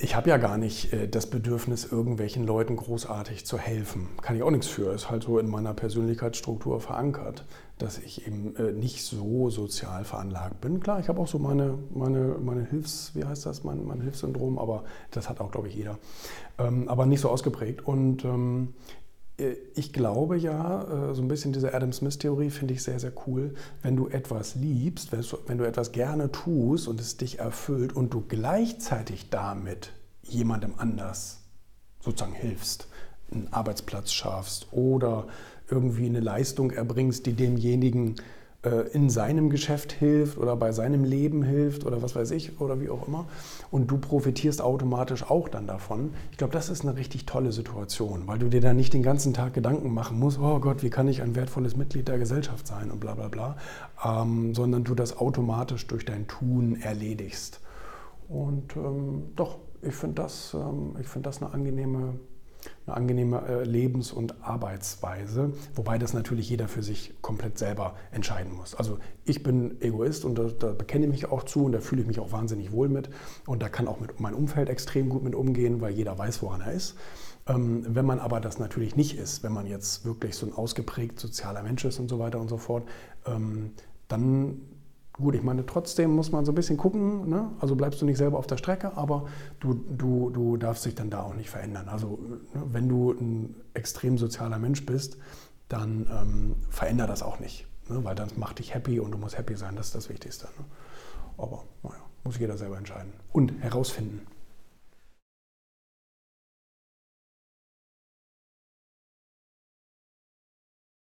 ich habe ja gar nicht äh, das Bedürfnis, irgendwelchen Leuten großartig zu helfen. Kann ich auch nichts für. Ist halt so in meiner Persönlichkeitsstruktur verankert, dass ich eben äh, nicht so sozial veranlagt bin. Klar, ich habe auch so meine, meine, meine Hilfs, wie heißt das, mein, mein Hilfssyndrom, aber das hat auch, glaube ich, jeder. Ähm, aber nicht so ausgeprägt. Und ähm, äh, ich glaube ja, äh, so ein bisschen diese Adam Smith-Theorie finde ich sehr, sehr cool. Wenn du etwas liebst, wenn du etwas gerne tust und es dich erfüllt und du gleichzeitig damit jemandem anders sozusagen hilfst, einen Arbeitsplatz schaffst oder irgendwie eine Leistung erbringst, die demjenigen äh, in seinem Geschäft hilft oder bei seinem Leben hilft oder was weiß ich oder wie auch immer. Und du profitierst automatisch auch dann davon. Ich glaube, das ist eine richtig tolle Situation, weil du dir da nicht den ganzen Tag Gedanken machen musst, oh Gott, wie kann ich ein wertvolles Mitglied der Gesellschaft sein und bla bla bla, ähm, sondern du das automatisch durch dein Tun erledigst. Und ähm, doch, ich finde das, ähm, find das eine angenehme eine angenehme äh, Lebens- und Arbeitsweise, wobei das natürlich jeder für sich komplett selber entscheiden muss. Also ich bin Egoist und da, da bekenne ich mich auch zu und da fühle ich mich auch wahnsinnig wohl mit und da kann auch mit mein Umfeld extrem gut mit umgehen, weil jeder weiß, woran er ist. Ähm, wenn man aber das natürlich nicht ist, wenn man jetzt wirklich so ein ausgeprägt sozialer Mensch ist und so weiter und so fort, ähm, dann Gut, ich meine, trotzdem muss man so ein bisschen gucken, ne? also bleibst du nicht selber auf der Strecke, aber du, du, du darfst dich dann da auch nicht verändern. Also ne? wenn du ein extrem sozialer Mensch bist, dann ähm, veränder das auch nicht, ne? weil dann macht dich happy und du musst happy sein, das ist das Wichtigste. Ne? Aber naja, muss jeder selber entscheiden und herausfinden.